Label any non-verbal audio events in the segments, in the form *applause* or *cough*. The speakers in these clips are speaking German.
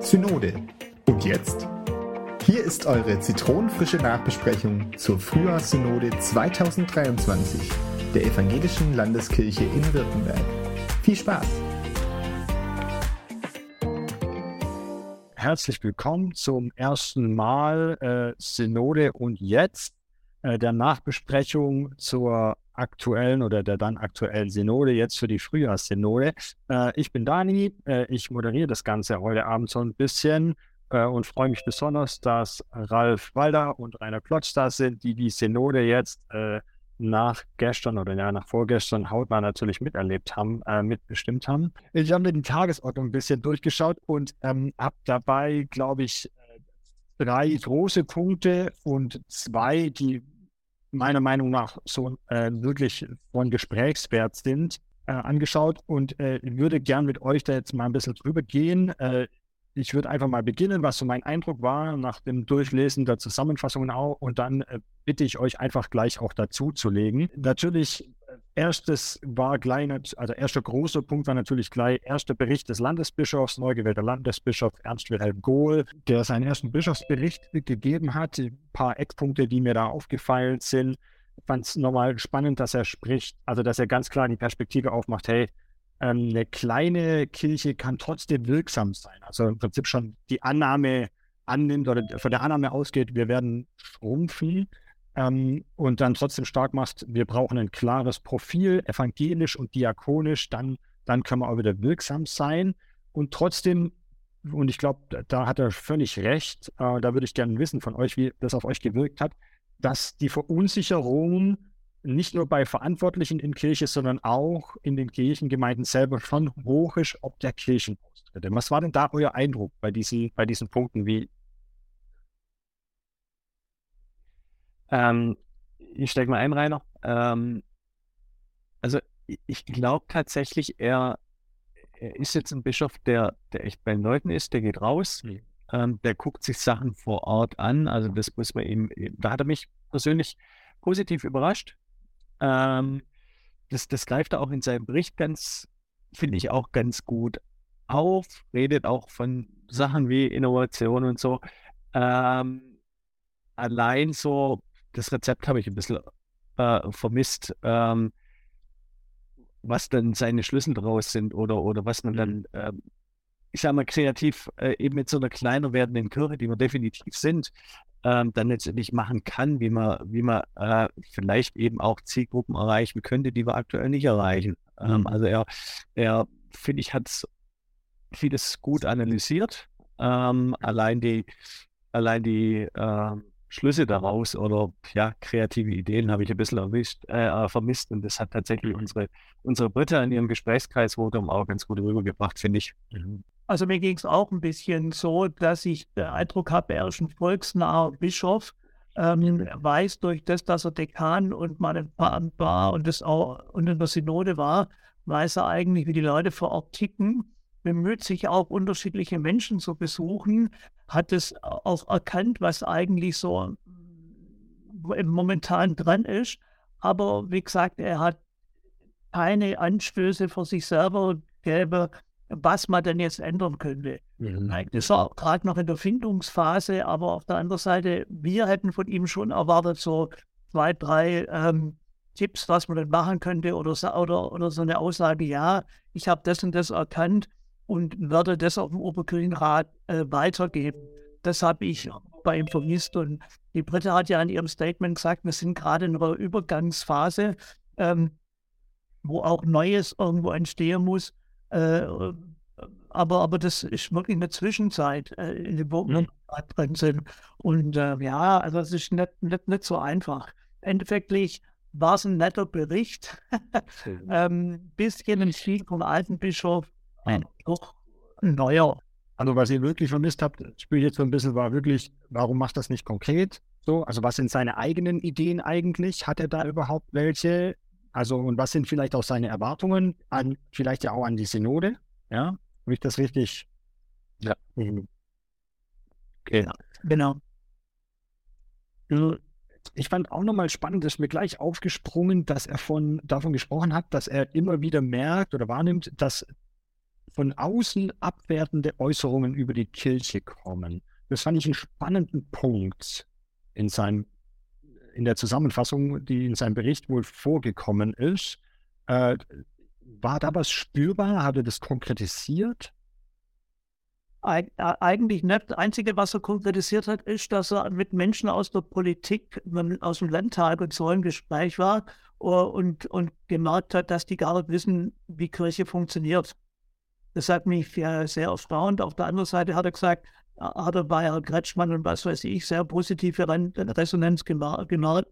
Synode. Und jetzt? Hier ist eure zitronenfrische Nachbesprechung zur Frühjahrssynode 2023 der Evangelischen Landeskirche in Württemberg. Viel Spaß! Herzlich willkommen zum ersten Mal äh, Synode und jetzt äh, der Nachbesprechung zur aktuellen oder der dann aktuellen Synode, jetzt für die Frühjahrssynode. Äh, ich bin Dani, äh, ich moderiere das Ganze heute Abend so ein bisschen äh, und freue mich besonders, dass Ralf Walder und Rainer Klotz da sind, die die Synode jetzt äh, nach gestern oder ja, nach vorgestern hautnah natürlich miterlebt haben, äh, mitbestimmt haben. Ich habe mir die Tagesordnung ein bisschen durchgeschaut und ähm, habe dabei, glaube ich, drei große Punkte und zwei, die meiner Meinung nach so äh, wirklich von Gesprächswert sind, äh, angeschaut und äh, würde gern mit euch da jetzt mal ein bisschen drüber gehen. Äh, ich würde einfach mal beginnen, was so mein Eindruck war nach dem Durchlesen der Zusammenfassungen auch und dann äh, bitte ich euch einfach gleich auch dazu zu legen. Natürlich Erstes war gleich, also erster großer Punkt war natürlich gleich erster Bericht des Landesbischofs, neu gewählter Landesbischof Ernst Wilhelm Gohl, der seinen ersten Bischofsbericht gegeben hat. Ein paar Eckpunkte, die mir da aufgefallen sind. Ich fand es nochmal spannend, dass er spricht, also dass er ganz klar die Perspektive aufmacht, hey, eine kleine Kirche kann trotzdem wirksam sein. Also im Prinzip schon die Annahme annimmt oder von der Annahme ausgeht, wir werden schrumpfen ähm, und dann trotzdem stark machst, wir brauchen ein klares Profil, evangelisch und diakonisch, dann, dann können wir auch wieder wirksam sein. Und trotzdem, und ich glaube, da hat er völlig recht, äh, da würde ich gerne wissen von euch, wie das auf euch gewirkt hat, dass die Verunsicherung nicht nur bei Verantwortlichen in Kirche, sondern auch in den Kirchengemeinden selber schon hoch ist, ob der Kirchenaustritte. Was war denn da euer Eindruck bei diesen, bei diesen Punkten? Wie, Ähm, ich steige mal ein, Rainer. Ähm, also ich glaube tatsächlich, er, er ist jetzt ein Bischof, der, der echt bei den Leuten ist, der geht raus, mhm. ähm, der guckt sich Sachen vor Ort an. Also das muss man ihm, da hat er mich persönlich positiv überrascht. Ähm, das, das greift er auch in seinem Bericht ganz, finde ich auch ganz gut auf, redet auch von Sachen wie Innovation und so. Ähm, allein so das Rezept habe ich ein bisschen äh, vermisst, ähm, was dann seine Schlüssel draus sind oder, oder was man dann, äh, ich sage mal, kreativ äh, eben mit so einer kleiner werdenden Kirche, die wir definitiv sind, ähm, dann letztendlich machen kann, wie man, wie man äh, vielleicht eben auch Zielgruppen erreichen könnte, die wir aktuell nicht erreichen. Ähm, mhm. also er, er finde ich, hat vieles gut analysiert. Ähm, allein die, allein die äh, Schlüsse daraus oder ja, kreative Ideen habe ich ein bisschen erwischt, äh, vermisst. Und das hat tatsächlich unsere, unsere Britta in ihrem Gesprächskreis Votum auch ganz gut rübergebracht, finde ich. Mhm. Also mir ging es auch ein bisschen so, dass ich den Eindruck habe, er ist ein volksnaher Bischof. Ähm, er weiß durch das, dass er Dekan und mal ein Pfarramt war und das auch und in der Synode war, weiß er eigentlich, wie die Leute vor Ort ticken bemüht sich auch unterschiedliche Menschen zu besuchen, hat es auch erkannt, was eigentlich so momentan dran ist. Aber wie gesagt, er hat keine Anstöße für sich selber gäbe, was man denn jetzt ändern könnte. Mhm. Das war gerade noch in der Findungsphase, aber auf der anderen Seite, wir hätten von ihm schon erwartet, so zwei, drei ähm, Tipps, was man denn machen könnte oder, oder, oder so eine Aussage, ja, ich habe das und das erkannt und werde das auf dem Oberkirchenrat äh, weitergeben. Das habe ich bei ihm vermisst. Und die Britta hat ja in ihrem Statement gesagt, wir sind gerade in einer Übergangsphase, ähm, wo auch Neues irgendwo entstehen muss. Äh, aber, aber das ist wirklich eine Zwischenzeit, äh, in der wir mhm. drin sind. Und äh, ja, also es ist nicht, nicht, nicht so einfach. Endeffektlich war es ein netter Bericht. *laughs* ähm, bisschen ein Stil vom alten Bischof, Nein. Doch, neuer. Also was ihr wirklich vermisst habt, spüre ich jetzt so ein bisschen, war wirklich, warum macht das nicht konkret? So, also was sind seine eigenen Ideen eigentlich? Hat er da überhaupt welche? Also und was sind vielleicht auch seine Erwartungen an, vielleicht ja auch an die Synode? Ja, habe ich das richtig? Ja. Mhm. Okay. Genau. Ich fand auch nochmal spannend, dass mir gleich aufgesprungen, dass er von, davon gesprochen hat, dass er immer wieder merkt oder wahrnimmt, dass von außen abwertende Äußerungen über die Kirche kommen. Das fand ich einen spannenden Punkt in seinem, in der Zusammenfassung, die in seinem Bericht wohl vorgekommen ist. Äh, war da was spürbar? Hat er das konkretisiert? Eig eigentlich nicht. Das Einzige, was er konkretisiert hat, ist, dass er mit Menschen aus der Politik, aus dem Landtag und so im Gespräch war und, und gemerkt hat, dass die gar nicht wissen, wie Kirche funktioniert. Das hat mich sehr erstaunt. Auf der anderen Seite hat er gesagt, hat bei Herrn Kretschmann und was weiß ich sehr positive Resonanz gemerkt.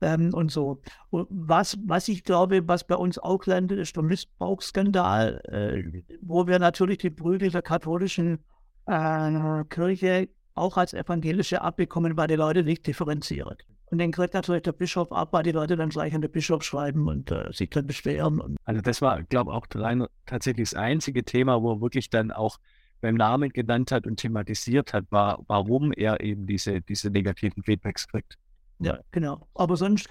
Ähm, und so. Und was, was ich glaube, was bei uns auch landet, ist der Missbrauchsskandal, äh, wo wir natürlich die Prügel der katholischen äh, Kirche auch als evangelische abbekommen, weil die Leute nicht differenzieren. Und dann kriegt natürlich der Bischof ab, weil die Leute dann gleich an den Bischof schreiben und äh, sich dann beschweren. Also das war, glaube ich, auch rein, tatsächlich das einzige Thema, wo wirklich dann auch beim Namen genannt hat und thematisiert hat, war, warum er eben diese, diese negativen Feedbacks kriegt. Ja, genau. Aber sonst,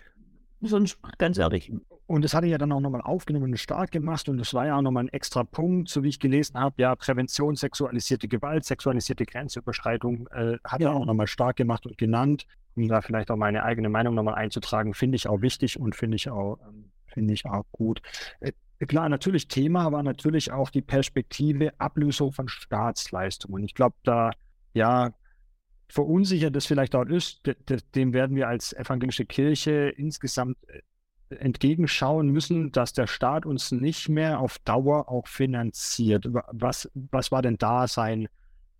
sonst ganz ehrlich. Und das hatte ja dann auch nochmal aufgenommen und stark gemacht. Und das war ja auch nochmal ein extra Punkt, so wie ich gelesen habe. Ja, Prävention, sexualisierte Gewalt, sexualisierte Grenzüberschreitung äh, hat ja. er auch nochmal stark gemacht und genannt. Um da vielleicht auch meine eigene Meinung nochmal einzutragen, finde ich auch wichtig und finde ich auch, ähm, finde ich auch gut. Klar, natürlich Thema war natürlich auch die Perspektive Ablösung von Staatsleistungen. Ich glaube, da, ja, verunsichert es vielleicht auch ist, dem werden wir als evangelische Kirche insgesamt äh, entgegenschauen müssen, dass der Staat uns nicht mehr auf Dauer auch finanziert. Was, was war denn da sein,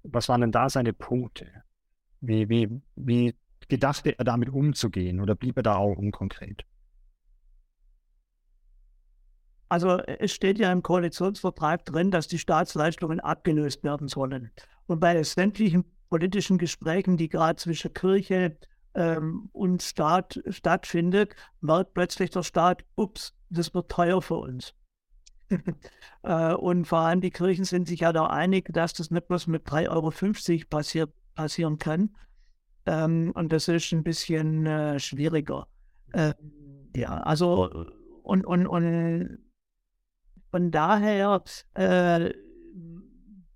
was waren denn da seine Punkte? Wie, wie, wie gedachte er damit umzugehen oder blieb er da auch unkonkret? Also es steht ja im Koalitionsvertrag drin, dass die Staatsleistungen abgelöst werden sollen. Und bei sämtlichen politischen Gesprächen, die gerade zwischen Kirche ähm, und Staat stattfindet, merkt plötzlich der Staat, ups, das wird teuer für uns. *laughs* äh, und vor allem die Kirchen sind sich ja da einig, dass das nicht bloß mit 3,50 Euro passiert, passieren kann. Ähm, und das ist ein bisschen äh, schwieriger. Äh, ja, also und, und, und von daher, äh,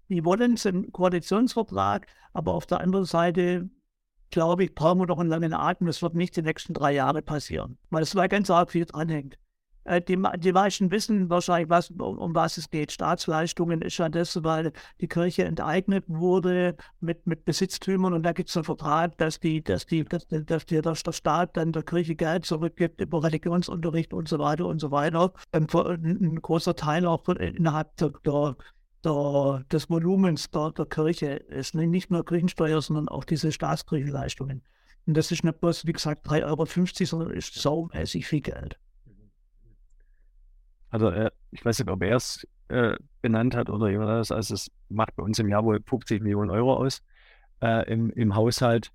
wir wollen es im Koalitionsvertrag, aber auf der anderen Seite, glaube ich, brauchen wir noch einen langen Atem. Das wird nicht die nächsten drei Jahre passieren, weil es da ganz arg viel dranhängt. Äh, die, die meisten wissen wahrscheinlich, was, um, um, was es geht. Staatsleistungen ist ja das, weil die Kirche enteignet wurde mit, mit Besitztümern und da gibt es einen Vertrag, dass, die, dass, die, dass, dass, die, dass der Staat dann der Kirche Geld zurückgibt über Religionsunterricht und so weiter und so weiter. Ein, ein großer Teil auch innerhalb der, der der, des Volumens der, der Kirche ist. Nicht nur Kirchensteuer, sondern auch diese Staatskirchenleistungen. Und das ist nicht bloß, wie gesagt, 3,50 Euro, sondern ist saumäßig viel Geld. Also äh, ich weiß nicht, ob er es äh, benannt hat oder jemand anderes. Also es macht bei uns im Jahr wohl 50 Millionen Euro aus äh, im, im Haushalt.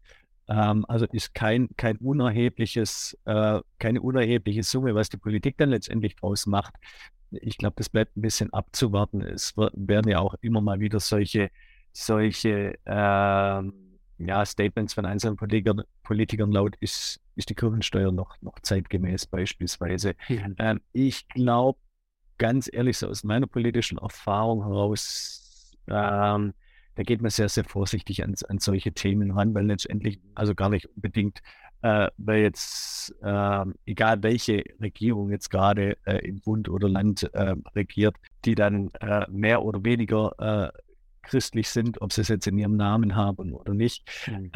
Ähm, also ist kein, kein unerhebliches, äh, keine unerhebliche Summe, was die Politik dann letztendlich draus macht ich glaube, das bleibt ein bisschen abzuwarten. Es werden ja auch immer mal wieder solche, solche ähm, ja, Statements von einzelnen Politikern, Politikern laut, ist, ist die Kirchensteuer noch, noch zeitgemäß beispielsweise. Mhm. Ähm, ich glaube, ganz ehrlich, so aus meiner politischen Erfahrung heraus, ähm, da geht man sehr, sehr vorsichtig an, an solche Themen ran, weil letztendlich also gar nicht unbedingt äh, weil jetzt, äh, egal welche Regierung jetzt gerade äh, im Bund oder Land äh, regiert, die dann äh, mehr oder weniger äh, christlich sind, ob sie es jetzt in ihrem Namen haben oder nicht, mhm.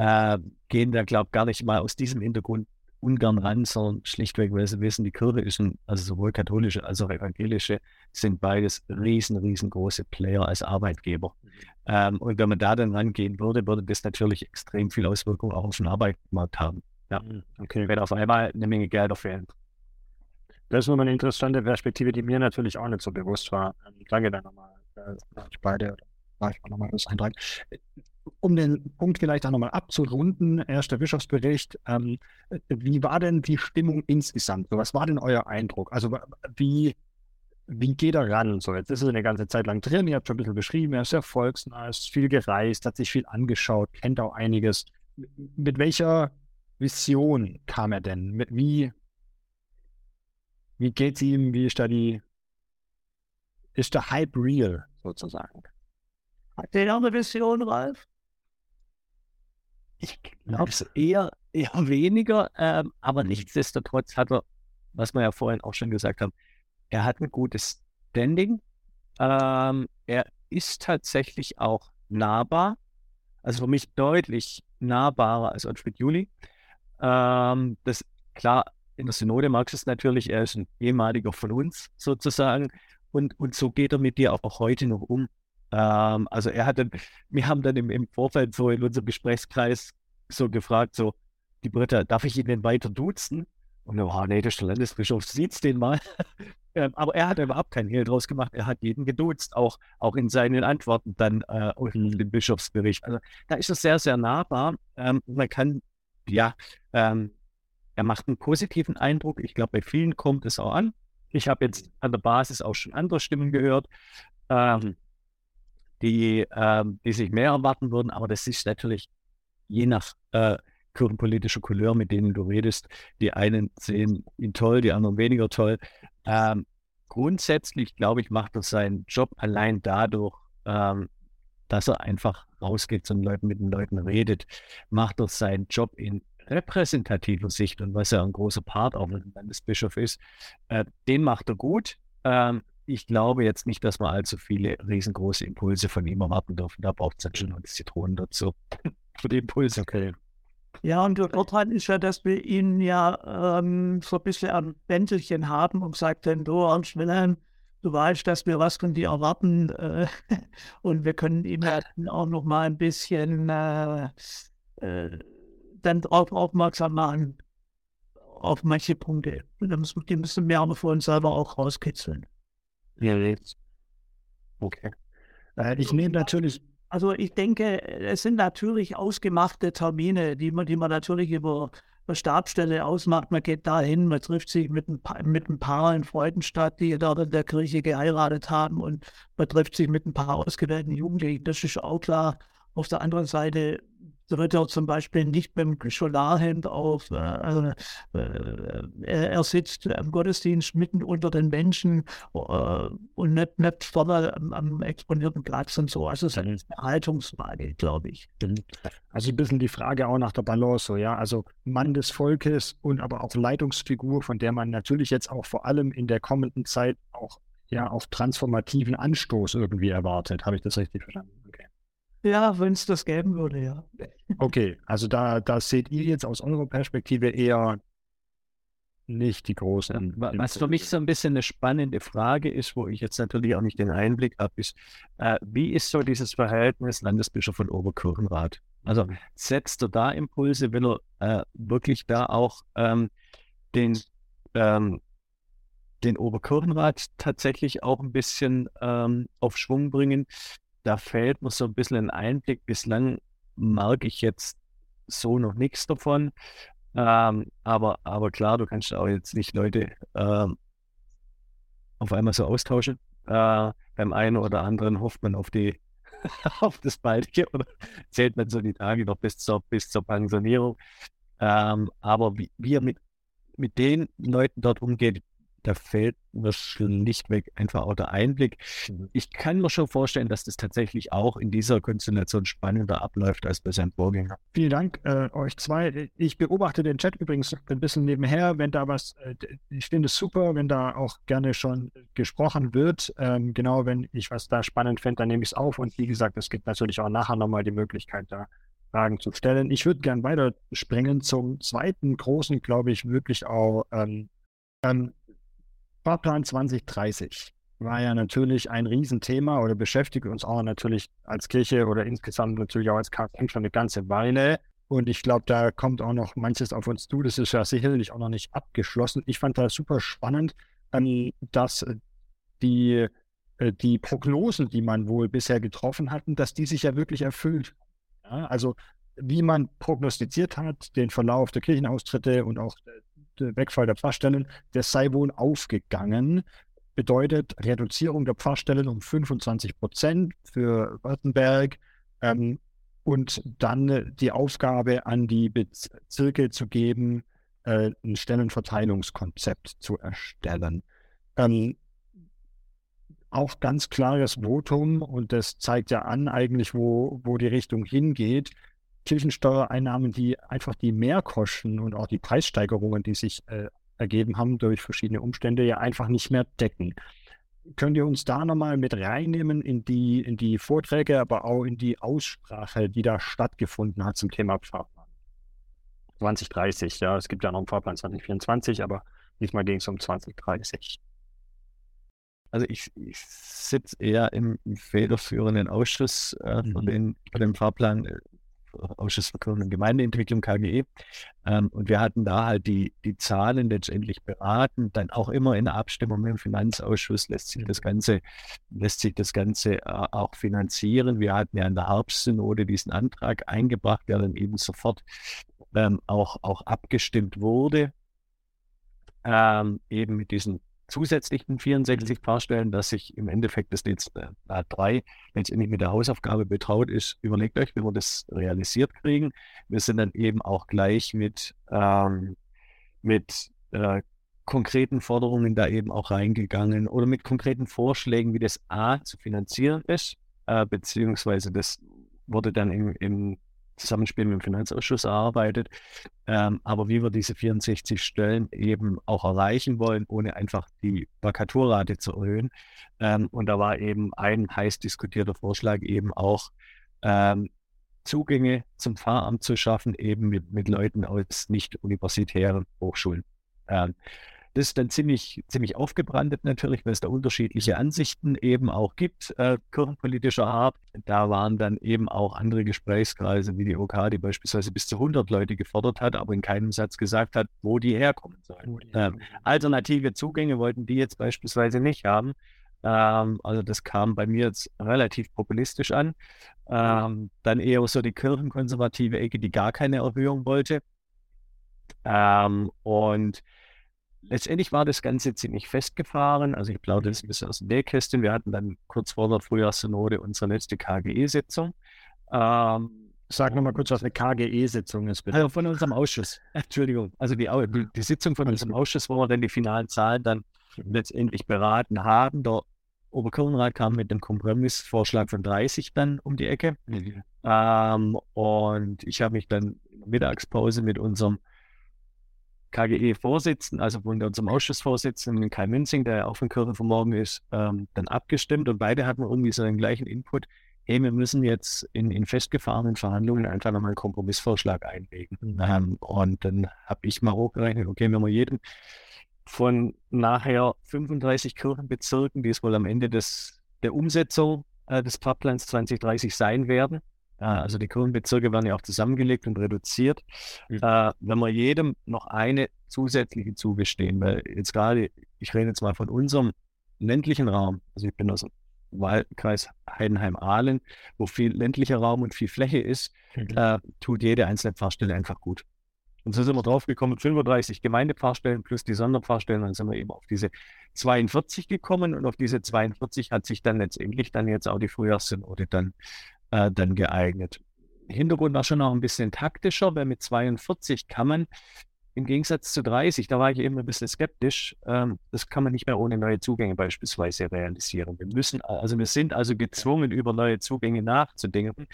gehen da, glaube ich, gar nicht mal aus diesem Hintergrund ungern ran, sondern schlichtweg, weil sie wissen, die Kirche ist, ein, also sowohl katholische als auch evangelische, sind beides riesen, riesengroße Player als Arbeitgeber. Mhm. Ähm, und wenn man da dann rangehen würde, würde das natürlich extrem viel Auswirkungen auch auf den Arbeitsmarkt haben. Ja, mhm. okay. Wenn auf einmal eine Menge Gelder fehlen. Das ist nochmal eine interessante Perspektive, die mir natürlich auch nicht so bewusst war. Ähm, danke dann nochmal. Äh, ich beide, war ich nochmal das eintragen. Um den Punkt vielleicht auch nochmal abzurunden, erster Bischofsbericht. Ähm, wie war denn die Stimmung insgesamt? was war denn euer Eindruck? Also wie, wie geht er ran? So, jetzt ist er eine ganze Zeit lang drin, ihr habt schon ein bisschen beschrieben, er ist sehr volksnah, ist viel gereist, hat sich viel angeschaut, kennt auch einiges. Mit welcher Vision kam er denn? Wie, wie geht's ihm? Wie ist da die, ist der Hype real? sozusagen. Hat der eine Vision, Ralf? Ich glaube es eher, eher *laughs* weniger, ähm, aber nichtsdestotrotz hat er, was wir ja vorhin auch schon gesagt haben, er hat ein gutes Standing. Ähm, er ist tatsächlich auch nahbar. Also für mich deutlich nahbarer als Otfried Juli. Ähm, das klar, in der Synode magst du es natürlich, er ist ein ehemaliger von uns sozusagen. Und, und so geht er mit dir auch heute noch um. Ähm, also er hat dann, wir haben dann im, im Vorfeld so in unserem Gesprächskreis so gefragt, so, die Britta, darf ich ihn denn weiter duzen? Und war, oh, nee, der Landesbischof, sieht's den mal. *laughs* ähm, aber er hat überhaupt keinen Hehl draus gemacht. Er hat jeden geduzt, auch, auch in seinen Antworten dann äh, in dem Bischofsbericht. Also da ist es sehr, sehr nahbar. Ähm, man kann, ja, ähm, er macht einen positiven Eindruck. Ich glaube, bei vielen kommt es auch an. Ich habe jetzt an der Basis auch schon andere Stimmen gehört, ähm, die, ähm, die sich mehr erwarten würden, aber das ist natürlich je nach äh, kirchenpolitischer Couleur, mit denen du redest. Die einen sehen ihn toll, die anderen weniger toll. Ähm, grundsätzlich, glaube ich, macht er seinen Job allein dadurch, ähm, dass er einfach rausgeht und Leuten mit den Leuten redet, macht er seinen Job in repräsentativer Sicht und was ja ein großer Part auch ein Landesbischof ist, äh, den macht er gut. Ähm, ich glaube jetzt nicht, dass wir allzu viele riesengroße Impulse von ihm erwarten dürfen. Da braucht es dann schon noch die Zitronen dazu. *laughs* Für die Impulse, okay. Ja, und der Vorteil ist ja, dass wir ihn ja ähm, so ein bisschen ein Bändelchen haben und gesagt haben, du Ernst Wilhelm, du weißt, dass wir was von dir erwarten äh, *laughs* und wir können ihm ja auch noch mal ein bisschen äh, äh, dann darauf aufmerksam machen, auf manche Punkte. Und dann müssen, die müssen wir aber für uns selber auch rauskitzeln. Ja, jetzt. Okay. Äh, ich nehme natürlich. Also ich denke, es sind natürlich ausgemachte Termine, die man, die man natürlich über Stabstelle ausmacht. Man geht dahin, man trifft sich mit ein, paar, mit ein paar in Freudenstadt, die dort in der Kirche geheiratet haben und man trifft sich mit ein paar ausgewählten Jugendlichen. Das ist auch klar. Auf der anderen Seite so wird er zum Beispiel nicht mit dem Scholarhemd auf, äh, also, äh, er, sitzt im Gottesdienst mitten unter den Menschen äh, und nicht, nicht vorne am, am, exponierten Platz und so. Also es ist eine Haltungsfrage, glaube ich. Also ein bisschen die Frage auch nach der Balance, so, ja. Also Mann des Volkes und aber auch Leitungsfigur, von der man natürlich jetzt auch vor allem in der kommenden Zeit auch ja auf transformativen Anstoß irgendwie erwartet. Habe ich das richtig verstanden? Okay. Ja, wenn es das geben würde, ja. Okay, also da, da seht ihr jetzt aus eurer Perspektive eher nicht die großen. Was für mich so ein bisschen eine spannende Frage ist, wo ich jetzt natürlich auch nicht den Einblick habe, ist, äh, wie ist so dieses Verhältnis Landesbischof und Oberkirchenrat? Also mhm. setzt er da Impulse, will er äh, wirklich da auch ähm, den, ähm, den Oberkirchenrat tatsächlich auch ein bisschen ähm, auf Schwung bringen? Da fehlt mir so ein bisschen ein Einblick. Bislang merke ich jetzt so noch nichts davon. Ähm, aber, aber klar, du kannst auch jetzt nicht Leute ähm, auf einmal so austauschen. Äh, beim einen oder anderen hofft man auf die *laughs* auf das Baldige oder *laughs* zählt man so die Tage noch bis zur, bis zur Pensionierung. Ähm, aber wie, wie er mit, mit den Leuten dort umgeht, da fehlt mir schlichtweg einfach auch der Einblick. Mhm. Ich kann mir schon vorstellen, dass das tatsächlich auch in dieser Konstellation spannender abläuft als bei seinem Vorgänger. Vielen Dank äh, euch zwei. Ich beobachte den Chat übrigens ein bisschen nebenher, wenn da was, äh, ich finde es super, wenn da auch gerne schon gesprochen wird. Ähm, genau, wenn ich was da spannend finde, dann nehme ich es auf. Und wie gesagt, es gibt natürlich auch nachher nochmal die Möglichkeit, da Fragen zu stellen. Ich würde gern weiterspringen zum zweiten großen, glaube ich, wirklich auch ähm, ähm, Fahrplan 2030 war ja natürlich ein Riesenthema oder beschäftigt uns auch natürlich als Kirche oder insgesamt natürlich auch als KFM schon eine ganze Weile. Und ich glaube, da kommt auch noch manches auf uns zu. Das ist ja sicherlich auch noch nicht abgeschlossen. Ich fand das super spannend, ähm, dass die, äh, die Prognosen, die man wohl bisher getroffen hat, dass die sich ja wirklich erfüllt. Ja, also wie man prognostiziert hat, den Verlauf der Kirchenaustritte und auch Wegfall der Pfarrstellen, der sei wohl aufgegangen. Bedeutet Reduzierung der Pfarrstellen um 25 Prozent für Württemberg ähm, und dann die Aufgabe an die Bezirke zu geben, äh, ein Stellenverteilungskonzept zu erstellen. Ähm, auch ganz klares Votum und das zeigt ja an eigentlich, wo, wo die Richtung hingeht. Kirchensteuereinnahmen, die einfach die Mehrkosten und auch die Preissteigerungen, die sich äh, ergeben haben durch verschiedene Umstände, ja einfach nicht mehr decken. Könnt ihr uns da nochmal mit reinnehmen in die, in die Vorträge, aber auch in die Aussprache, die da stattgefunden hat zum Thema Fahrplan? 2030, ja, es gibt ja noch einen Fahrplan 2024, aber diesmal ging es um 2030. Also ich, ich sitze eher im federführenden Ausschuss äh, mhm. von, den, von dem Fahrplan äh, Ausschuss für Kirchen- und Gemeindeentwicklung, KGE. Ähm, und wir hatten da halt die, die Zahlen letztendlich beraten, dann auch immer in Abstimmung mit dem Finanzausschuss lässt sich das Ganze, lässt sich das Ganze äh, auch finanzieren. Wir hatten ja in der Herbstsynode diesen Antrag eingebracht, der dann eben sofort ähm, auch, auch abgestimmt wurde, ähm, eben mit diesen zusätzlichen 64 Fahrstellen, dass sich im Endeffekt das Netz äh, 3 letztendlich mit der Hausaufgabe betraut ist. Überlegt euch, wie wir das realisiert kriegen. Wir sind dann eben auch gleich mit, ähm, mit äh, konkreten Forderungen da eben auch reingegangen oder mit konkreten Vorschlägen, wie das A zu finanzieren ist, äh, beziehungsweise das wurde dann im, im Zusammenspiel mit dem Finanzausschuss erarbeitet. Ähm, aber wie wir diese 64 Stellen eben auch erreichen wollen, ohne einfach die Vakaturrate zu erhöhen. Ähm, und da war eben ein heiß diskutierter Vorschlag eben auch, ähm, Zugänge zum Pfarramt zu schaffen, eben mit, mit Leuten aus nicht universitären Hochschulen. Ähm, das ist dann ziemlich, ziemlich aufgebrandet natürlich, weil es da unterschiedliche Ansichten eben auch gibt, äh, kirchenpolitischer Art. Da waren dann eben auch andere Gesprächskreise wie die OK, die beispielsweise bis zu 100 Leute gefordert hat, aber in keinem Satz gesagt hat, wo die herkommen sollen. Ähm, alternative Zugänge wollten die jetzt beispielsweise nicht haben. Ähm, also das kam bei mir jetzt relativ populistisch an. Ähm, dann eher so die kirchenkonservative Ecke, die gar keine Erhöhung wollte. Ähm, und letztendlich war das Ganze ziemlich festgefahren. Also ich plaudere das ein bisschen aus dem Nähkästchen. Wir hatten dann kurz vor der Frühjahrssynode unsere letzte KGE-Sitzung. Ähm, Sag nochmal kurz, was eine KGE-Sitzung ist, bitte. Also von unserem Ausschuss. *laughs* Entschuldigung. Also die, die Sitzung von unserem Ausschuss, wo wir dann die finalen Zahlen dann letztendlich beraten haben. Der Oberkirchenrat kam mit dem Kompromissvorschlag von 30 dann um die Ecke. Mhm. Ähm, und ich habe mich dann Mittagspause mit unserem KGE-Vorsitzenden, also von unserem Ausschussvorsitzenden Kai Münzing, der auch von Kirche von Morgen ist, ähm, dann abgestimmt und beide hatten irgendwie so den gleichen Input. Hey, wir müssen jetzt in, in festgefahrenen Verhandlungen einfach nochmal einen Kompromissvorschlag einlegen. Ähm, und dann habe ich mal hochgerechnet, okay, wenn wir jedem von nachher 35 Kirchenbezirken, die es wohl am Ende des, der Umsetzung äh, des Fahrplans 2030 sein werden, also die Kirchenbezirke werden ja auch zusammengelegt und reduziert. Mhm. Äh, wenn wir jedem noch eine zusätzliche zugestehen, weil jetzt gerade, ich rede jetzt mal von unserem ländlichen Raum, also ich bin aus dem Wahlkreis Heidenheim-Ahlen, wo viel ländlicher Raum und viel Fläche ist, mhm. äh, tut jede einzelne Pfarrstelle einfach gut. Und so sind wir draufgekommen, 35 Gemeindepfarrstellen plus die Sonderpfarrstellen, dann sind wir eben auf diese 42 gekommen und auf diese 42 hat sich dann letztendlich dann jetzt auch die Frühjahrssynode dann äh, dann geeignet. Hintergrund war schon auch ein bisschen taktischer, weil mit 42 kann man im Gegensatz zu 30, da war ich eben ein bisschen skeptisch, ähm, das kann man nicht mehr ohne neue Zugänge beispielsweise realisieren. Wir müssen, also wir sind also gezwungen, über neue Zugänge nachzudenken.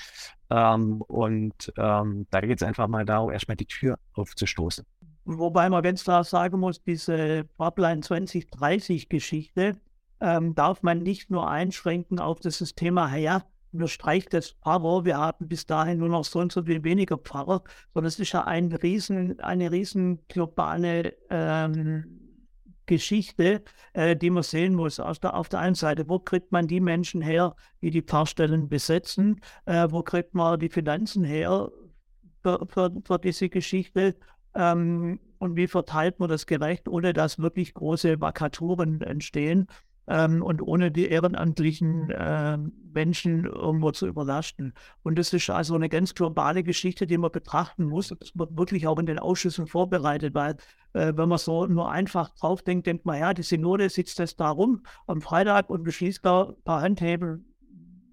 Ähm, und ähm, da geht es einfach mal darum, erstmal die Tür aufzustoßen. Wobei man ganz klar sagen muss, diese Fahrplan 2030-Geschichte ähm, darf man nicht nur einschränken auf das Thema, ja, wir streichen das Pfarrer, wir haben bis dahin nur noch so und so viel weniger Pfarrer, sondern es ist ja ein riesen, eine riesen globale ähm, Geschichte, äh, die man sehen muss. Auf der, auf der einen Seite, wo kriegt man die Menschen her, die die Pfarrstellen besetzen? Äh, wo kriegt man die Finanzen her für, für, für diese Geschichte? Ähm, und wie verteilt man das gerecht, ohne dass wirklich große Vakaturen entstehen? Ähm, und ohne die ehrenamtlichen äh, Menschen irgendwo zu überlasten. Und das ist also eine ganz globale Geschichte, die man betrachten muss. Das wird wirklich auch in den Ausschüssen vorbereitet, weil äh, wenn man so nur einfach drauf denkt, denkt man, ja, die Synode sitzt jetzt da rum am Freitag und beschließt da ein paar Handhebel.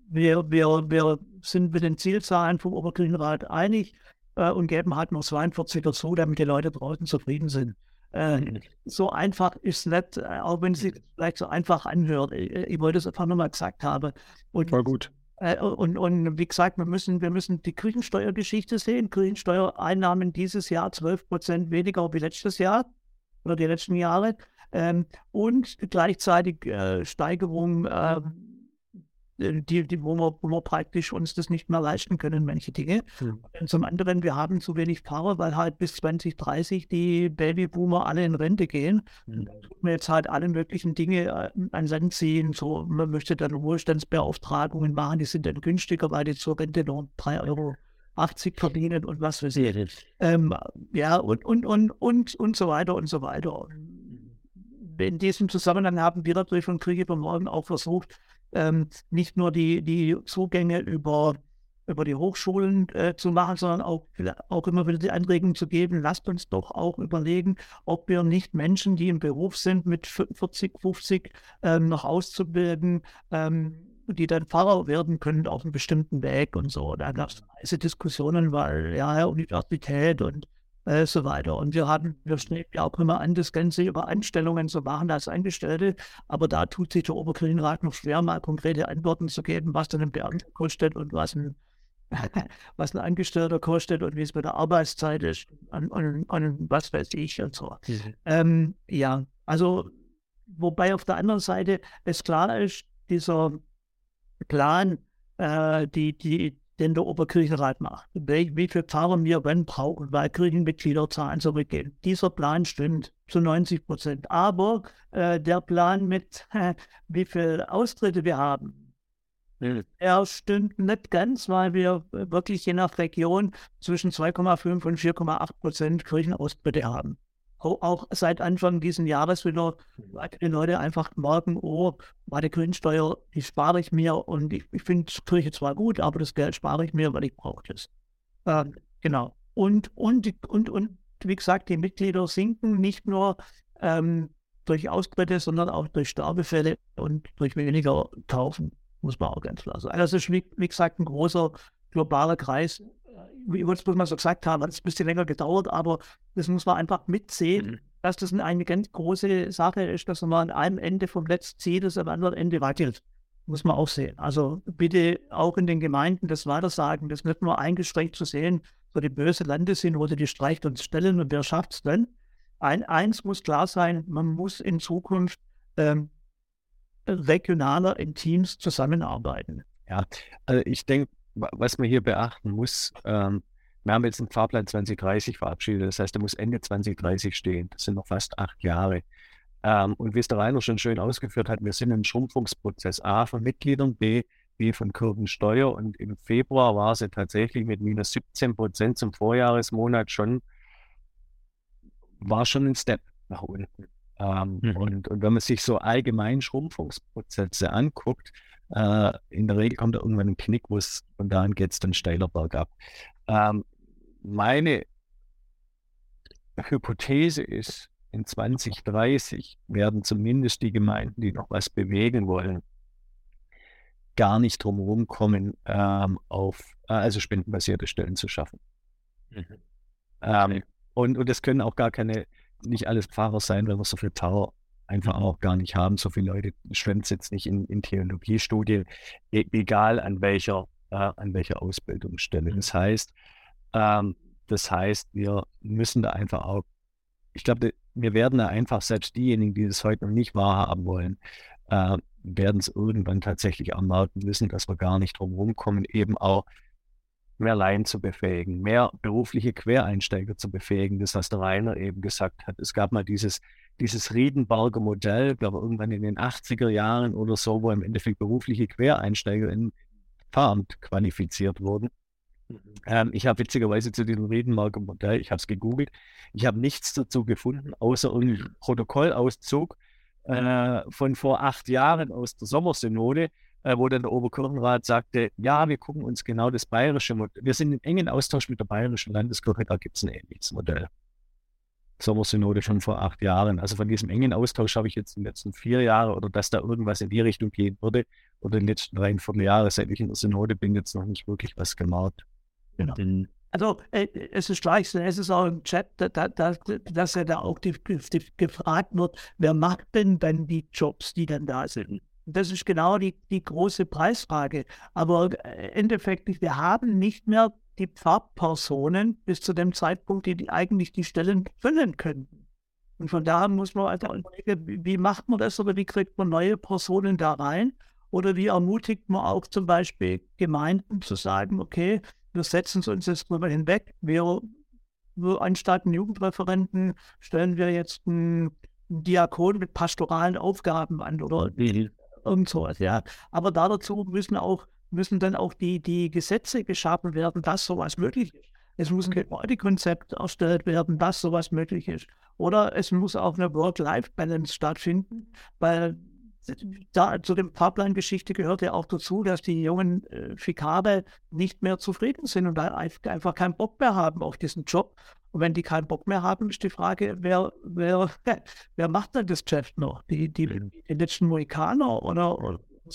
Wir, wir, wir sind mit den Zielzahlen vom Oberkirchenrat einig äh, und geben halt noch 42 dazu, damit die Leute draußen zufrieden sind. Äh, so einfach ist nicht, äh, auch wenn es sich vielleicht so einfach anhört. Ich, ich wollte es einfach nochmal gesagt haben. Und, Voll gut. Äh, und, und wie gesagt, wir müssen, wir müssen die Kirchensteuergeschichte sehen. Kirchensteuereinnahmen dieses Jahr 12 Prozent weniger wie letztes Jahr oder die letzten Jahre. Ähm, und gleichzeitig äh, Steigerung äh, äh, die, die, wo, wir, wo wir praktisch uns das nicht mehr leisten können, manche Dinge. Mhm. Und zum anderen, wir haben zu wenig Fahrer, weil halt bis 2030 die Babyboomer alle in Rente gehen. Mhm. Wir jetzt halt alle möglichen Dinge äh, an Land ziehen. So, man möchte dann Ruhestandsbeauftragungen machen, die sind dann günstiger, weil die zur Rente nur 3 Euro 80 verdienen und was weiß ich. Ähm, ja, und, und, und, und, und so weiter und so weiter. In diesem Zusammenhang haben wir natürlich von Kriege von Morgen auch versucht, ähm, nicht nur die, die Zugänge über, über die Hochschulen äh, zu machen, sondern auch, auch immer wieder die Anregung zu geben, lasst uns doch auch überlegen, ob wir nicht Menschen, die im Beruf sind, mit 40, 50 ähm, noch auszubilden, ähm, die dann Pfarrer werden können auf einem bestimmten Weg und so. Da gab es diese Diskussionen, weil ja, Universität und äh, so weiter. Und wir haben, wir streben ja auch immer an, das Ganze über Anstellungen zu machen als Angestellte. Aber da tut sich der Oberkirchenrat noch schwer, mal konkrete Antworten zu geben, was dann ein Beamter kostet und was ein, *laughs* was ein Angestellter kostet und wie es mit der Arbeitszeit ist und, und, und was weiß ich und so. Mhm. Ähm, ja, also, wobei auf der anderen Seite es klar ist, dieser Plan, äh, die, die, den der Oberkirchenrat macht. Wie, viele Pfarrer wir wann brauchen, weil Kirchenmitgliederzahlen zurückgehen. Dieser Plan stimmt zu 90 Prozent. Aber äh, der Plan mit, äh, *laughs* wie viele Austritte wir haben, mhm. er stimmt nicht ganz, weil wir wirklich je nach Region zwischen 2,5 und 4,8 Prozent Kirchenaustritte haben auch seit Anfang dieses Jahres wieder, weil die Leute einfach merken, oh, meine Grundsteuer, die spare ich mir und ich, ich finde Kirche zwar gut, aber das Geld spare ich mir, weil ich brauche das. Ähm, genau. Und, und, und, und wie gesagt, die Mitglieder sinken nicht nur ähm, durch Austritte, sondern auch durch Sterbefälle und durch weniger Taufen, muss man auch ganz klar sagen. Also das ist, wie, wie gesagt, ein großer globaler Kreis, wie wir es mal so gesagt haben, hat es ein bisschen länger gedauert, aber das muss man einfach mitsehen, mhm. dass das eine ganz große Sache ist, dass man an einem Ende vom letzten Ziel ist, am anderen Ende wackelt. Muss man auch sehen. Also bitte auch in den Gemeinden das weitersagen, das nicht nur eingeschränkt zu sehen, so die böse Lande sind, wo sie die streicht und stellen und wer schafft es denn? Ein, eins muss klar sein, man muss in Zukunft ähm, regionaler in Teams zusammenarbeiten. Ja, also ich denke, was man hier beachten muss, ähm, wir haben jetzt einen Fahrplan 2030 verabschiedet, das heißt, der muss Ende 2030 stehen. Das sind noch fast acht Jahre. Ähm, und wie es der Rainer schon schön ausgeführt hat, wir sind im Schrumpfungsprozess A von Mitgliedern, B, B von Kirchensteuer und im Februar war sie tatsächlich mit minus 17 Prozent zum Vorjahresmonat schon, war schon ein Step nach unten. Ähm, mhm. und, und wenn man sich so allgemein Schrumpfungsprozesse anguckt, äh, in der Regel kommt da irgendwann ein Knick, wo es von da an geht es dann steiler bergab. Ähm, meine Hypothese ist, in 2030 werden zumindest die Gemeinden, die noch was bewegen wollen, gar nicht drumherum kommen, ähm, auf äh, also spendenbasierte Stellen zu schaffen. Mhm. Ähm, und, und das können auch gar keine, nicht alles Pfarrer sein, weil wir so viel Pfarrer einfach auch gar nicht haben. So viele Leute schwemmt jetzt nicht in, in Theologiestudien, e egal an welcher, äh, an welcher Ausbildungsstelle. Mhm. Das heißt, ähm, das heißt, wir müssen da einfach auch, ich glaube, wir werden da einfach, selbst diejenigen, die das heute noch nicht wahrhaben wollen, äh, werden es irgendwann tatsächlich anmerken müssen, dass wir gar nicht drum kommen, eben auch mehr Laien zu befähigen, mehr berufliche Quereinsteiger zu befähigen. Das, was der Rainer eben gesagt hat. Es gab mal dieses dieses Riedenberger Modell, glaube irgendwann in den 80er Jahren oder so, wo im Endeffekt berufliche Quereinsteiger in Pfarramt qualifiziert wurden. Mhm. Ähm, ich habe witzigerweise zu diesem Riedenberger Modell, ich habe es gegoogelt, ich habe nichts dazu gefunden, außer irgendein Protokollauszug äh, von vor acht Jahren aus der Sommersynode, äh, wo dann der Oberkirchenrat sagte, ja, wir gucken uns genau das bayerische Modell, wir sind in engen Austausch mit der bayerischen Landeskirche, da gibt es ein ähnliches Modell. Sommersynode schon vor acht Jahren. Also von diesem engen Austausch habe ich jetzt in den letzten vier Jahren oder dass da irgendwas in die Richtung gehen würde oder in den letzten drei Vierteljahre, seit ich in der Synode bin, jetzt noch nicht wirklich was gemacht. Genau. Den, Also äh, es ist gleich, es ist auch im Chat, da, da, dass ja da auch die, die, gefragt wird, wer macht denn dann die Jobs, die dann da sind? Das ist genau die, die große Preisfrage. Aber äh, im Endeffekt, wir haben nicht mehr die Pfarrpersonen bis zu dem Zeitpunkt, die, die eigentlich die Stellen füllen könnten. Und von daher muss man einfach überlegen, wie macht man das oder wie kriegt man neue Personen da rein? Oder wie ermutigt man auch zum Beispiel Gemeinden zu sagen, okay, wir setzen uns jetzt drüber hinweg, wir, wir anstatt einen Jugendreferenten stellen wir jetzt einen Diakon mit pastoralen Aufgaben an oder mhm. irgend sowas, ja. Aber dazu müssen auch, müssen dann auch die, die Gesetze geschaffen werden, dass sowas möglich ist. Es muss ein Gebäudekonzept erstellt werden, dass sowas möglich ist. Oder es muss auch eine Work-Life-Balance stattfinden, weil da, zu dem Fahrplangeschichte gehört ja auch dazu, dass die jungen äh, Fikare nicht mehr zufrieden sind und einfach keinen Bock mehr haben auf diesen Job. Und wenn die keinen Bock mehr haben, ist die Frage, wer, wer, *laughs* wer macht denn das Geschäft noch? Die, die, mhm. die letzten Mohikaner oder,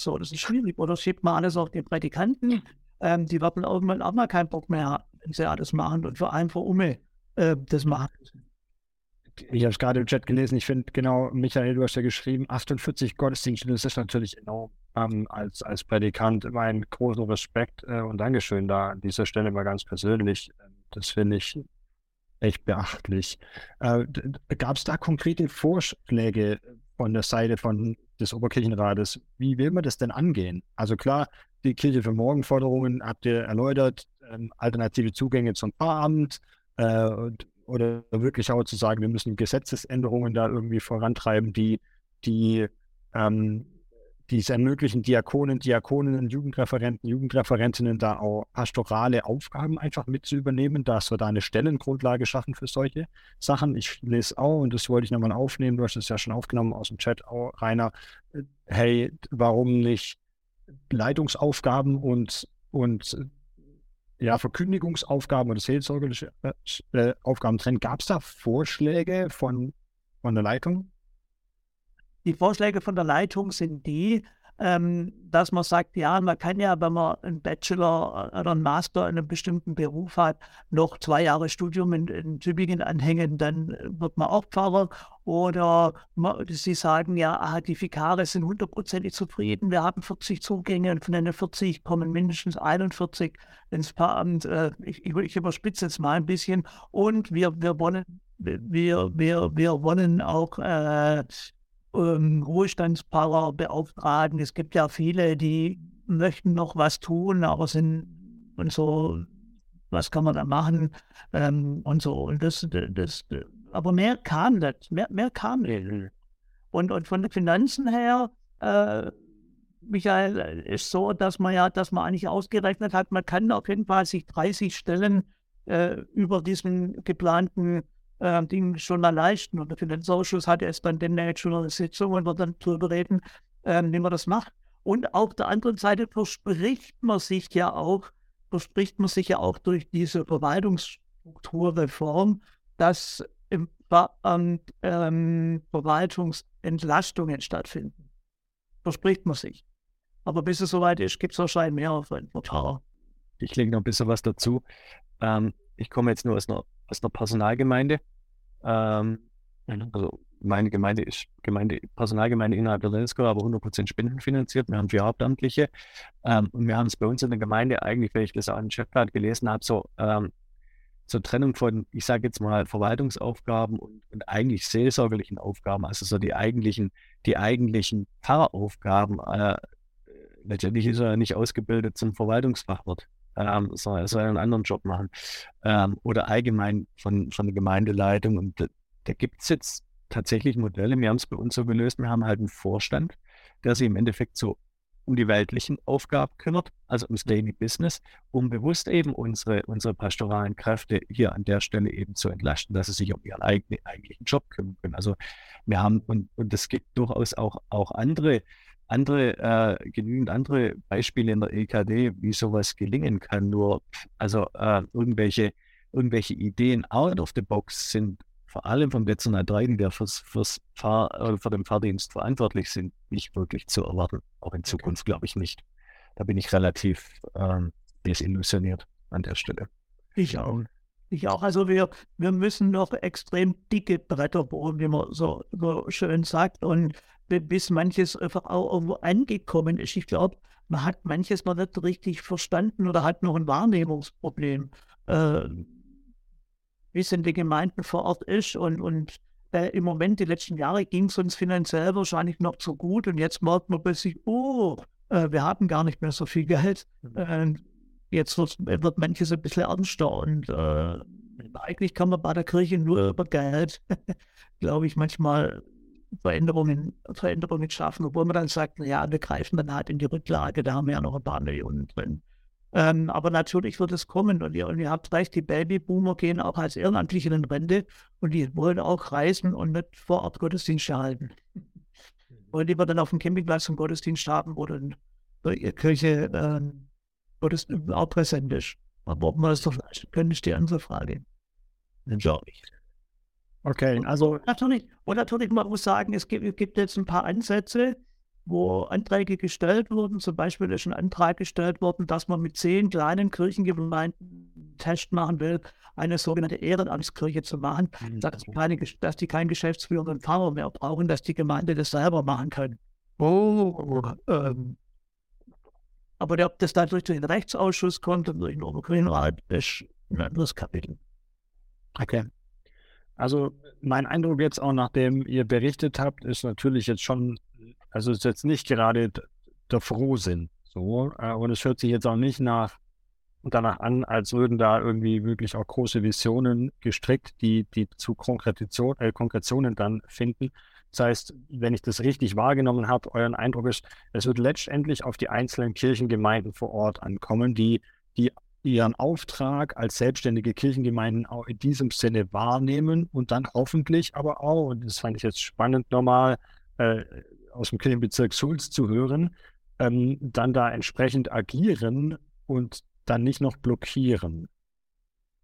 so? Das ist schwierig. Oder schiebt man alles auf die Prädikanten? Ähm, die werden irgendwann auch mal keinen Bock mehr haben, wenn sie alles machen und vor allem für Umme äh, das machen ich habe es gerade im Chat gelesen, ich finde genau, Michael, du hast ja geschrieben, 48 Gottesdienste, das ist natürlich enorm. Ähm, als, als Prädikant mein großen Respekt äh, und Dankeschön da an dieser Stelle mal ganz persönlich. Das finde ich echt beachtlich. Äh, Gab es da konkrete Vorschläge von der Seite von des Oberkirchenrates? Wie will man das denn angehen? Also klar, die Kirche für Morgenforderungen habt ihr erläutert, ähm, alternative Zugänge zum Pfarramt, äh, oder wirklich auch zu sagen, wir müssen Gesetzesänderungen da irgendwie vorantreiben, die, die, ähm, die es ermöglichen, Diakonen, Diakoninnen, Jugendreferenten, Jugendreferentinnen da auch pastorale Aufgaben einfach mit zu übernehmen, dass wir da eine Stellengrundlage schaffen für solche Sachen. Ich lese auch, und das wollte ich nochmal aufnehmen, du hast es ja schon aufgenommen aus dem Chat auch, Rainer, äh, hey, warum nicht Leitungsaufgaben und, und ja, Verkündigungsaufgaben oder seelsorgerliche äh, äh, Aufgaben trennen. Gab es da Vorschläge von, von der Leitung? Die Vorschläge von der Leitung sind die, ähm, dass man sagt, ja, man kann ja, wenn man einen Bachelor oder einen Master in einem bestimmten Beruf hat, noch zwei Jahre Studium in, in Tübingen anhängen, dann wird man auch Pfarrer. Oder man, sie sagen, ja, ah, die Vikare sind hundertprozentig zufrieden, wir haben 40 Zugänge und von den 40 kommen mindestens 41 ins Pfarramt. Äh, ich, ich überspitze jetzt mal ein bisschen. Und wir, wir wollen wir, wir, wir wollen auch äh, ähm, Ruhestandsparer beauftragen. Es gibt ja viele, die möchten noch was tun, aber sind und so, was kann man da machen ähm, und so. Und das, das, das, aber mehr kam nicht, mehr, mehr kam nicht. Und, und von den Finanzen her, äh, Michael, ist so, dass man ja, dass man eigentlich ausgerechnet hat, man kann auf jeden Fall sich 30 Stellen äh, über diesen geplanten äh, Ding schon leisten. Und der Finanzausschuss hatte es dann demnächst schon eine Sitzung und wird dann darüber reden, äh, wie man das macht. Und auf der anderen Seite verspricht man sich ja auch, verspricht man sich ja auch durch diese Verwaltungsstrukturreform, dass im ähm, ähm, Verwaltungsentlastungen stattfinden. Verspricht man sich. Aber bis es soweit ist, gibt es wahrscheinlich mehr auf ein Portal. Ich lege noch ein bisschen was dazu. Ähm, ich komme jetzt nur aus einer aus einer Personalgemeinde. Ähm, mhm. also meine Gemeinde ist Gemeinde, Personalgemeinde innerhalb der Landeskirche, aber 100% spendenfinanziert. Wir haben vier Hauptamtliche. Ähm, und wir haben es bei uns in der Gemeinde eigentlich, wenn ich das auch in Chefplan gelesen habe, so ähm, zur Trennung von, ich sage jetzt mal, Verwaltungsaufgaben und, und, eigentlich seelsorgerlichen Aufgaben, also so die eigentlichen, die eigentlichen Pfarraufgaben. Äh, letztendlich ist er nicht ausgebildet zum Verwaltungsfachwirt ähm, soll, soll einen anderen Job machen. Ähm, oder allgemein von, von der Gemeindeleitung. Und da, da gibt es jetzt tatsächlich Modelle. Wir haben es bei uns so gelöst. Wir haben halt einen Vorstand, der sich im Endeffekt so um die weltlichen Aufgaben kümmert, also ums Daily Business, um bewusst eben unsere, unsere pastoralen Kräfte hier an der Stelle eben zu entlasten, dass sie sich um ihren eigenen, eigentlichen Job kümmern können. Also wir haben, und, und es gibt durchaus auch, auch andere andere, äh, genügend andere Beispiele in der EKD, wie sowas gelingen kann. Nur, also äh, irgendwelche, irgendwelche Ideen out of the box sind vor allem vom Dezernat 3, die da fürs, fürs Fahr, oder für den Fahrdienst verantwortlich sind, nicht wirklich zu erwarten. Auch in Zukunft okay. glaube ich nicht. Da bin ich relativ ähm, desillusioniert an der Stelle. Ich auch. Ich auch. Also wir, wir müssen noch extrem dicke Bretter bohren, wie man so, so schön sagt. Und bis manches einfach auch irgendwo angekommen ist. Ich glaube, man hat manches mal nicht richtig verstanden oder hat noch ein Wahrnehmungsproblem, äh, wie es in den Gemeinden vor Ort ist. Und, und äh, im Moment, die letzten Jahre, ging es uns finanziell wahrscheinlich noch zu gut. Und jetzt merkt man plötzlich, oh, äh, wir haben gar nicht mehr so viel Geld. Mhm. jetzt wird, wird manches ein bisschen ernster. Und äh, eigentlich kann man bei der Kirche nur über Geld, *laughs* glaube ich, manchmal Veränderungen, Veränderungen schaffen, obwohl man dann sagt, ja, wir greifen dann halt in die Rücklage, da haben wir ja noch ein paar Millionen drin. Ähm, aber natürlich wird es kommen und ihr, und ihr habt recht, die Babyboomer gehen auch als Ehrenamtliche in Rente und die wollen auch reisen und nicht vor Ort Gottesdienste halten. Wollen lieber dann auf dem Campingplatz einen Gottesdienst haben, wo dann die Kirche äh, Gottesdienst auch präsent ist. Aber ob man das doch leisten können, ist die andere Frage. Glaube ich. Okay, also. Natürlich, und natürlich, man muss sagen, es gibt, es gibt jetzt ein paar Ansätze, wo Anträge gestellt wurden. Zum Beispiel ist ein Antrag gestellt worden, dass man mit zehn kleinen Kirchengemeinden einen Test machen will, eine sogenannte Ehrenamtskirche zu machen, mhm. dass, die keine, dass die keinen geschäftsführenden Pfarrer mehr brauchen, dass die Gemeinde das selber machen können. Oh, ähm, aber ob das dann durch den Rechtsausschuss kommt und durch den Obergrünrat, ist ein anderes Kapitel. Okay. Also mein Eindruck jetzt auch, nachdem ihr berichtet habt, ist natürlich jetzt schon, also ist jetzt nicht gerade der Frohsinn. So, äh, und es hört sich jetzt auch nicht nach danach an, als würden da irgendwie wirklich auch große Visionen gestrickt, die, die zu Konkretion, äh, Konkretionen dann finden. Das heißt, wenn ich das richtig wahrgenommen habe, euer Eindruck ist, es wird letztendlich auf die einzelnen Kirchengemeinden vor Ort ankommen, die, die ihren Auftrag als selbstständige Kirchengemeinden auch in diesem Sinne wahrnehmen und dann hoffentlich aber auch, und das fand ich jetzt spannend nochmal äh, aus dem Kirchenbezirk Sulz zu hören, ähm, dann da entsprechend agieren und dann nicht noch blockieren.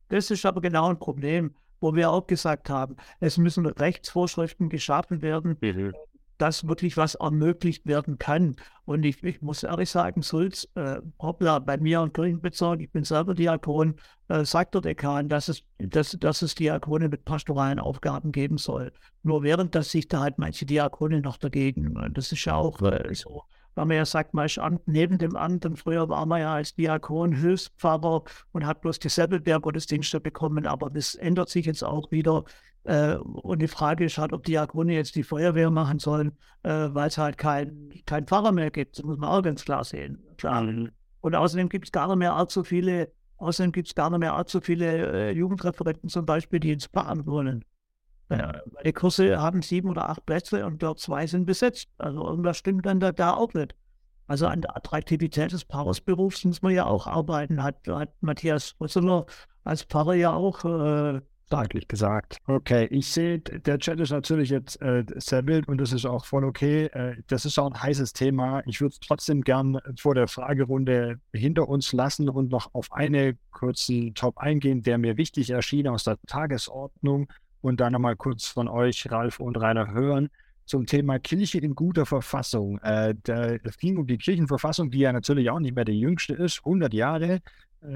Das ist aber genau ein Problem, wo wir auch gesagt haben, es müssen Rechtsvorschriften geschaffen werden, mhm dass wirklich was ermöglicht werden kann. Und ich, ich muss ehrlich sagen, Sulz, äh, hoppla, bei mir im Kirchenbezirk, ich bin selber Diakon, äh, sagt der Dekan, dass es, dass, dass es Diakone mit pastoralen Aufgaben geben soll. Nur während dass sich da halt manche Diakone noch dagegen. Das ist ja auch äh, so weil man ja sagt, man ist an, neben dem und früher war man ja als Diakon Hilfspfarrer und hat bloß die Säbelberg-Gottesdienste bekommen, aber das ändert sich jetzt auch wieder. Äh, und die Frage ist halt, ob Diakone jetzt die Feuerwehr machen sollen, äh, weil es halt kein, kein Pfarrer mehr gibt. Das muss man auch ganz klar sehen. Mhm. Und außerdem gibt es gar nicht mehr allzu viele, außerdem gibt es gar nicht mehr allzu viele äh, Jugendreferenten zum Beispiel, die ins Pfarramt wollen. Die Kurse haben sieben oder acht Plätze und dort zwei sind besetzt. Also irgendwas stimmt dann da, da auch nicht. Also an der Attraktivität des Pfarrersberufs muss man ja auch arbeiten, hat, hat Matthias Rüsseler als Pfarrer ja auch äh, deutlich gesagt. Okay, ich sehe, der Chat ist natürlich jetzt äh, sehr wild und das ist auch voll okay. Äh, das ist auch ein heißes Thema. Ich würde es trotzdem gern vor der Fragerunde hinter uns lassen und noch auf einen kurzen Top eingehen, der mir wichtig erschien aus der Tagesordnung und dann nochmal kurz von euch, Ralf und Rainer, hören zum Thema Kirche in guter Verfassung. Äh, es ging um die Kirchenverfassung, die ja natürlich auch nicht mehr die jüngste ist, 100 Jahre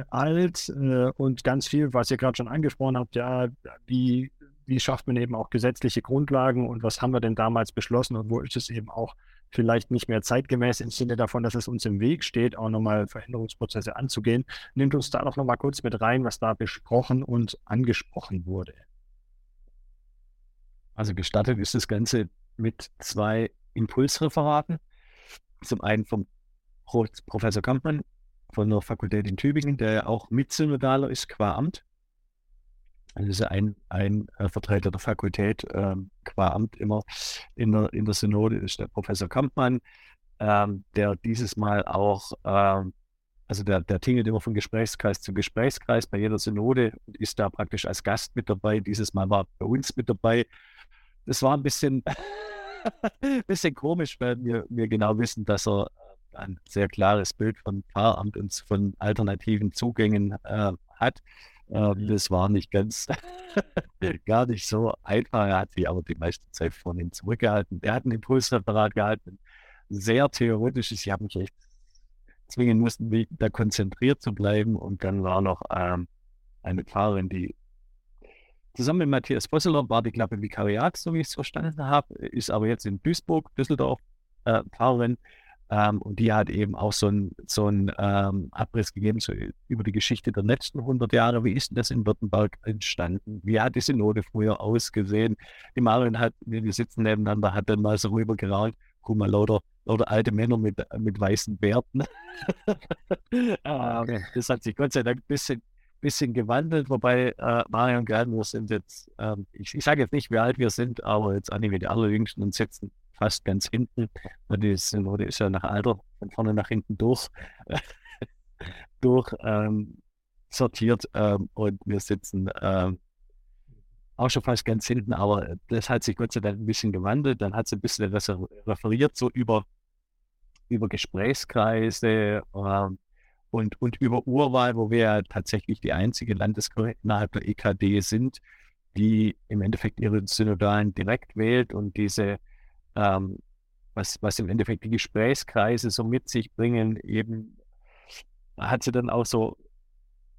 alt äh, und ganz viel, was ihr gerade schon angesprochen habt, ja, wie, wie schafft man eben auch gesetzliche Grundlagen und was haben wir denn damals beschlossen und wo ist es eben auch vielleicht nicht mehr zeitgemäß im Sinne davon, dass es uns im Weg steht, auch nochmal Veränderungsprozesse anzugehen. Nimmt uns da doch nochmal kurz mit rein, was da besprochen und angesprochen wurde. Also gestartet ist das Ganze mit zwei Impulsreferaten. Zum einen vom Pro Professor Kampmann von der Fakultät in Tübingen, der ja auch Mitsynodaler ist qua Amt. Also ist ein, ein äh, Vertreter der Fakultät äh, qua Amt immer in der, in der Synode, ist der Professor Kampmann, ähm, der dieses Mal auch, ähm, also der, der tingelt immer von Gesprächskreis zu Gesprächskreis bei jeder Synode und ist da praktisch als Gast mit dabei. Dieses Mal war bei uns mit dabei das war ein bisschen, *laughs* bisschen komisch, weil wir, wir genau wissen, dass er ein sehr klares Bild von Pfarramt und von alternativen Zugängen äh, hat. Äh, das war nicht ganz, *laughs* gar nicht so einfach. Er hat sich aber die meiste Zeit von ihm zurückgehalten. Er hat ein Impulsreferat gehalten, sehr theoretisch. Ich habe mich echt zwingen müssen, da konzentriert zu bleiben. Und dann war noch ähm, eine Pfarrerin, die zusammen mit Matthias Bosseler war die Klappe Vikariat, so wie ich es verstanden habe, ist aber jetzt in Duisburg, Düsseldorf äh, Pfarrerin. Ähm, und die hat eben auch so einen so ähm, Abriss gegeben so über die Geschichte der letzten 100 Jahre. Wie ist denn das in Württemberg entstanden? Wie hat die Synode früher ausgesehen? Die Marion hat, wir sitzen nebeneinander, hat dann mal so rüber geraunt. Guck mal, lauter, lauter alte Männer mit, mit weißen Bärten. *laughs* ähm, das hat sich Gott sei Dank ein bisschen, bisschen gewandelt, wobei äh, Marion und wir sind jetzt, ähm, ich, ich sage jetzt nicht, wie alt wir sind, aber jetzt auch nicht wie die allerjüngsten und sitzen fast ganz hinten. Die Synode ist ja nach Alter von vorne nach hinten durch, *laughs* durch ähm, sortiert ähm, und wir sitzen ähm, auch schon fast ganz hinten, aber das hat sich Gott sei Dank ein bisschen gewandelt. Dann hat sie ein bisschen referiert, so über, über Gesprächskreise ähm, und, und über Urwahl, wo wir ja tatsächlich die einzige Landeskirche innerhalb der EKD sind, die im Endeffekt ihre Synodalen direkt wählt und diese ähm, was, was im Endeffekt die Gesprächskreise so mit sich bringen, eben hat sie dann auch so,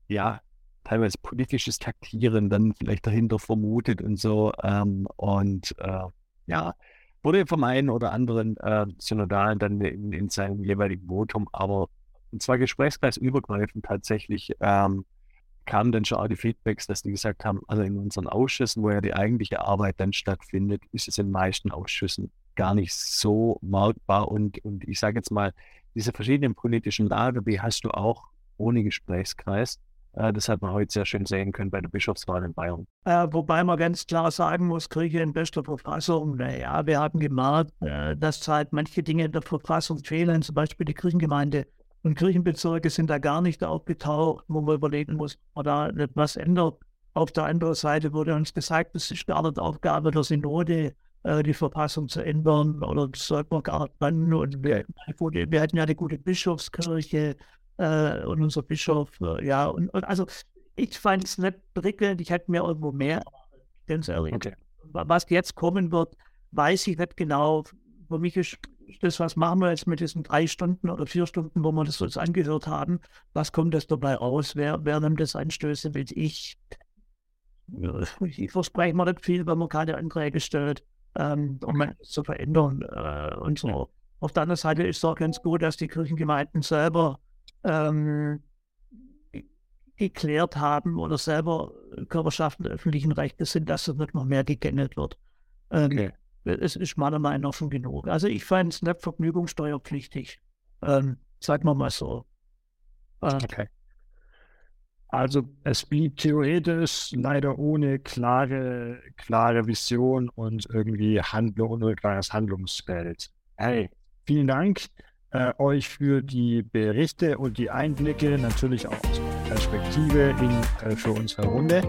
ja, teilweise politisches Taktieren dann vielleicht dahinter vermutet und so. Ähm, und äh, ja, wurde vom einen oder anderen äh, Synodalen dann in, in seinem jeweiligen Votum, aber und zwar gesprächskreisübergreifend tatsächlich ähm, kamen dann schon auch die Feedbacks, dass die gesagt haben, also in unseren Ausschüssen, wo ja die eigentliche Arbeit dann stattfindet, ist es in den meisten Ausschüssen gar nicht so merkbar. Und, und ich sage jetzt mal, diese verschiedenen politischen Lager, die hast du auch ohne Gesprächskreis. Äh, das hat man heute sehr schön sehen können bei der Bischofswahl in Bayern. Äh, wobei man ganz klar sagen muss, Kirche in bester Verfassung. Naja, wir haben gemerkt, äh, dass halt manche Dinge in der Verfassung fehlen, zum Beispiel die Kirchengemeinde und Kirchenbezirke sind da gar nicht aufgetaucht, wo man überlegen muss, ob man da etwas ändert. Auf der anderen Seite wurde uns gesagt, das ist gar nicht Aufgabe der Synode, die Verfassung zu ändern oder das sagt man gar nicht wann. Und wir, wir hatten ja eine gute Bischofskirche äh, und unser Bischof, äh, ja, und, und, also ich fand es nicht prickelnd, ich hätte mir irgendwo mehr, ganz ehrlich. Okay. Was jetzt kommen wird, weiß ich nicht genau. Für mich ist das, was machen wir jetzt mit diesen drei Stunden oder vier Stunden, wo wir das uns angehört haben, was kommt das dabei raus? Wer, wer nimmt das Anstöße mit? Ich, ich verspreche mir nicht viel, wenn man keine Anträge stellt ähm, um es zu verändern äh, und so. Auf der anderen Seite ist es auch ganz gut, dass die Kirchengemeinden selber ähm, geklärt haben oder selber Körperschaften öffentlichen Rechtes sind, dass es nicht noch mehr gegängelt wird. Ähm, okay. Es ist meiner Meinung nach schon genug. Also ich fand es nicht vergnügungssteuerpflichtig. Ähm, sagen wir mal so. Äh, okay. Also es blieb theoretisch leider ohne klare, klare Vision und irgendwie Handlung und klares Handlungsfeld. Hey, vielen Dank äh, euch für die Berichte und die Einblicke, natürlich auch aus Perspektive in, äh, für unsere Runde.